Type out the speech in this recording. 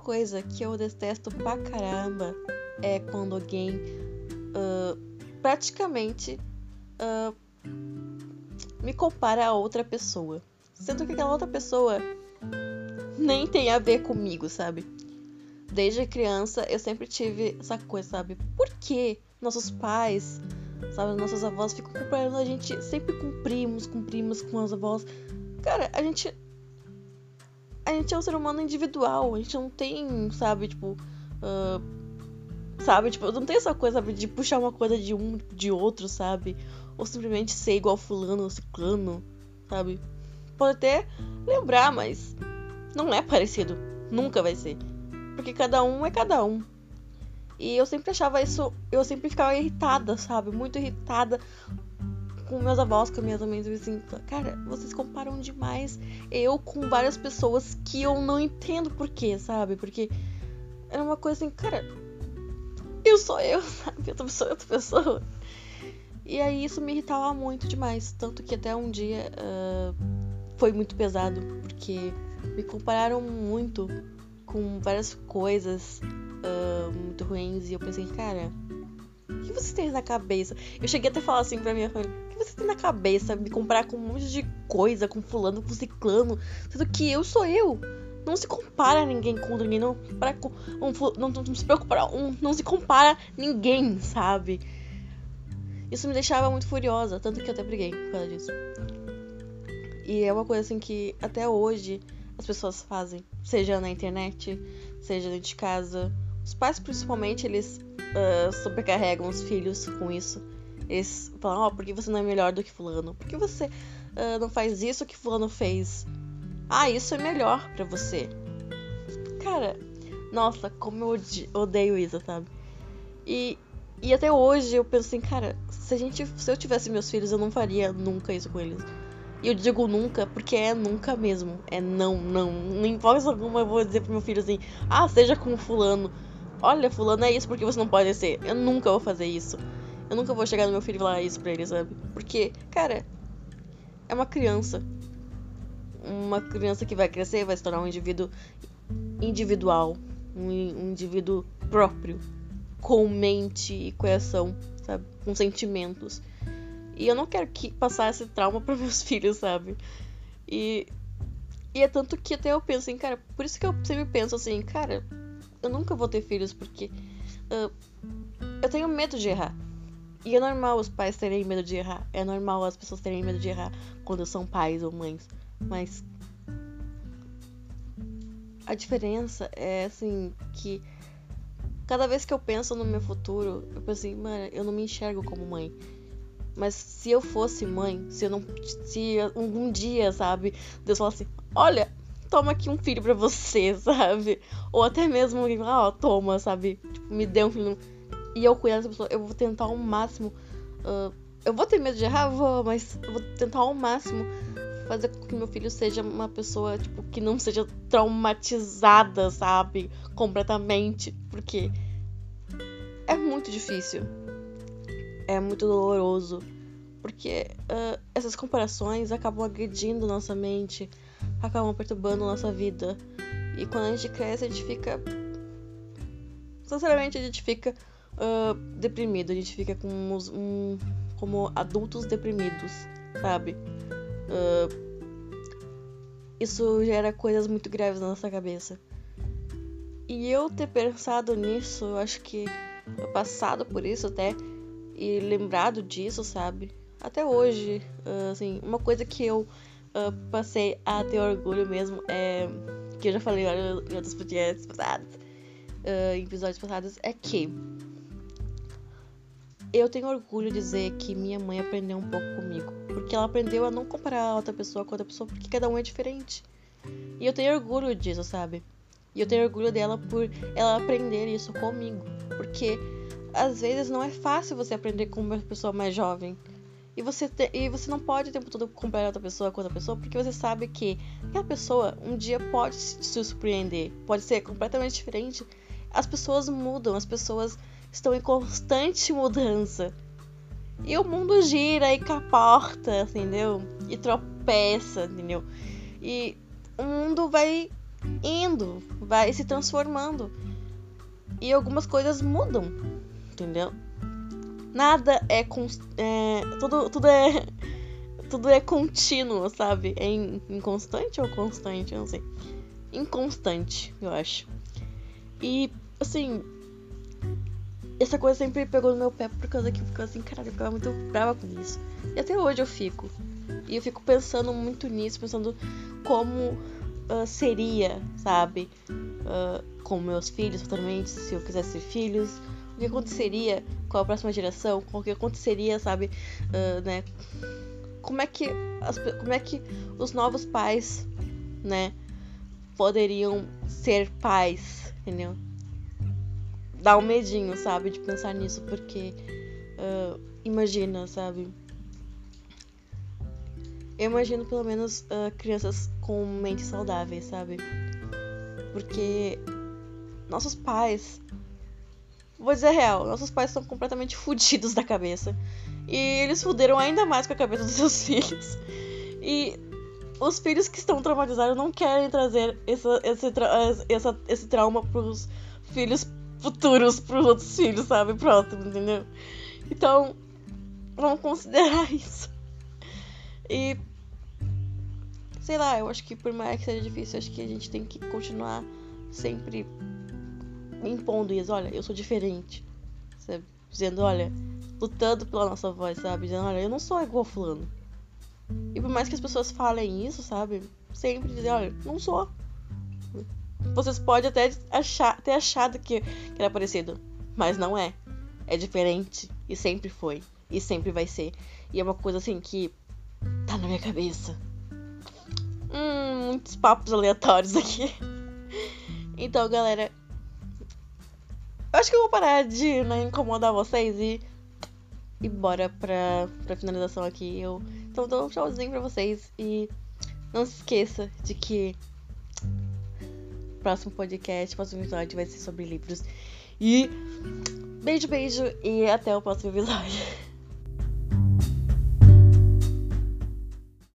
coisa que eu detesto pra caramba é quando alguém uh, praticamente uh, me compara a outra pessoa. Sendo que aquela outra pessoa nem tem a ver comigo, sabe? Desde criança eu sempre tive essa coisa, sabe? Por que nossos pais, sabe, nossos avós ficam comparando a gente sempre com primos, com primos, com os avós? Cara, a gente. A gente é um ser humano individual, a gente não tem, sabe, tipo. Uh, sabe, tipo, não tem essa coisa, sabe, de puxar uma coisa de um, de outro, sabe? Ou simplesmente ser igual fulano ou ciclano, sabe? Pode até lembrar, mas não é parecido. Nunca vai ser. Porque cada um é cada um. E eu sempre achava isso. Eu sempre ficava irritada, sabe? Muito irritada com meus avós, com minhas mães. Assim, cara, vocês comparam demais eu com várias pessoas que eu não entendo por quê, sabe? Porque era uma coisa assim, cara. Eu sou eu, sabe? Pessoa é outra pessoa. E aí isso me irritava muito demais. Tanto que até um dia uh, foi muito pesado, porque me compararam muito com várias coisas uh, muito ruins e eu pensei, cara, o que você tem na cabeça? Eu cheguei até a falar assim pra minha família, você tem na cabeça? Me comparar com um monte de coisa, com fulano, com ciclano, sendo que eu sou eu. Não se compara ninguém com ninguém, não, para com, um, não, não, se preocupa, um, não se compara ninguém, sabe? Isso me deixava muito furiosa, tanto que eu até briguei por causa disso. E é uma coisa assim que até hoje as pessoas fazem, seja na internet, seja dentro de casa. Os pais, principalmente, eles uh, sobrecarregam os filhos com isso. Eles falam, ó, oh, por que você não é melhor do que fulano? Por que você uh, não faz isso que fulano fez? Ah, isso é melhor para você. Cara, nossa, como eu odeio isso, sabe? E, e até hoje eu penso assim, cara, se a gente, se eu tivesse meus filhos, eu não faria nunca isso com eles. E eu digo nunca porque é nunca mesmo. É não, não. Não importa alguma eu vou dizer pro meu filho assim: ah, seja como Fulano. Olha, Fulano é isso porque você não pode ser. Eu nunca vou fazer isso. Eu nunca vou chegar no meu filho e falar isso pra ele, sabe? Porque, cara, é uma criança. Uma criança que vai crescer vai se tornar um indivíduo individual. Um, indivíduo próprio. Com mente e coração, sabe? Com sentimentos. E eu não quero que passar esse trauma para meus filhos, sabe? E, e é tanto que até eu penso assim, cara, por isso que eu sempre penso assim, cara, eu nunca vou ter filhos porque uh, eu tenho medo de errar. E é normal os pais terem medo de errar. É normal as pessoas terem medo de errar quando são pais ou mães. Mas a diferença é assim que cada vez que eu penso no meu futuro, eu penso assim, mano, eu não me enxergo como mãe. Mas se eu fosse mãe, se eu não. Se algum dia, sabe, Deus falasse, olha, toma aqui um filho pra você, sabe? Ou até mesmo, ó, oh, toma, sabe? Tipo, me dê um filho. E eu cuidar dessa pessoa, eu vou tentar ao máximo. Uh, eu vou ter medo de errar, vou, mas eu vou tentar ao máximo fazer com que meu filho seja uma pessoa, tipo, que não seja traumatizada, sabe? Completamente. Porque é muito difícil é muito doloroso. Porque uh, essas comparações acabam agredindo nossa mente, acabam perturbando nossa vida. E quando a gente cresce, a gente fica. Sinceramente, a gente fica uh, deprimido, a gente fica com um, como adultos deprimidos, sabe? Uh, isso gera coisas muito graves na nossa cabeça. E eu ter pensado nisso, acho que passado por isso até e lembrado disso, sabe? Até hoje, uh, assim, uma coisa que eu passei a ter orgulho mesmo é que eu já falei em outros podcasts passados, em episódios passados, é que eu tenho orgulho de dizer que minha mãe aprendeu um pouco comigo. Porque ela aprendeu a não comparar outra pessoa com outra pessoa, porque cada um é diferente. E eu tenho orgulho disso, sabe? E eu tenho orgulho dela por ela aprender isso comigo. Porque às vezes não é fácil você aprender com uma pessoa mais jovem. E você, te, e você não pode o tempo todo comparar outra pessoa com outra pessoa, porque você sabe que aquela pessoa um dia pode se surpreender, pode ser completamente diferente. As pessoas mudam, as pessoas estão em constante mudança. E o mundo gira e caporta, entendeu? E tropeça, entendeu? E o mundo vai indo, vai se transformando. E algumas coisas mudam, entendeu? Nada é, é tudo, tudo é tudo é contínuo, sabe? É inconstante ou constante? Eu não sei. Inconstante, eu acho. E, assim, essa coisa sempre pegou no meu pé por causa que eu ficava assim, caralho, eu ficava muito brava com isso. E até hoje eu fico. E eu fico pensando muito nisso, pensando como uh, seria, sabe? Uh, com meus filhos futuramente, se eu quisesse ter filhos. O que aconteceria com a próxima geração? O que aconteceria, sabe? Uh, né? Como é que as, como é que os novos pais, né, poderiam ser pais, entendeu? Dá um medinho, sabe, de pensar nisso, porque uh, imagina, sabe? Eu imagino pelo menos uh, crianças com mentes saudáveis, sabe? Porque nossos pais. Vou dizer a real, nossos pais estão completamente fodidos da cabeça. E eles fuderam ainda mais com a cabeça dos seus filhos. E os filhos que estão traumatizados não querem trazer essa, esse, tra essa, esse trauma pros filhos futuros, pros outros filhos, sabe? Próximo, entendeu? Então, vamos considerar isso. E. Sei lá, eu acho que por mais que seja difícil, acho que a gente tem que continuar sempre impondo isso. Olha, eu sou diferente. Sabe? Dizendo, olha, lutando pela nossa voz, sabe? Dizendo, olha, eu não sou igual fulano. E por mais que as pessoas falem isso, sabe? Sempre dizer, olha, não sou. Vocês podem até achar, ter achado que, que era parecido, mas não é. É diferente. E sempre foi. E sempre vai ser. E é uma coisa assim que tá na minha cabeça. Hum, muitos papos aleatórios aqui. Então, galera. Eu acho que eu vou parar de né, incomodar vocês e e bora pra, pra finalização aqui. Eu então dou um tchauzinho pra vocês e não se esqueça de que próximo podcast, próximo episódio vai ser sobre livros. E beijo, beijo e até o próximo episódio.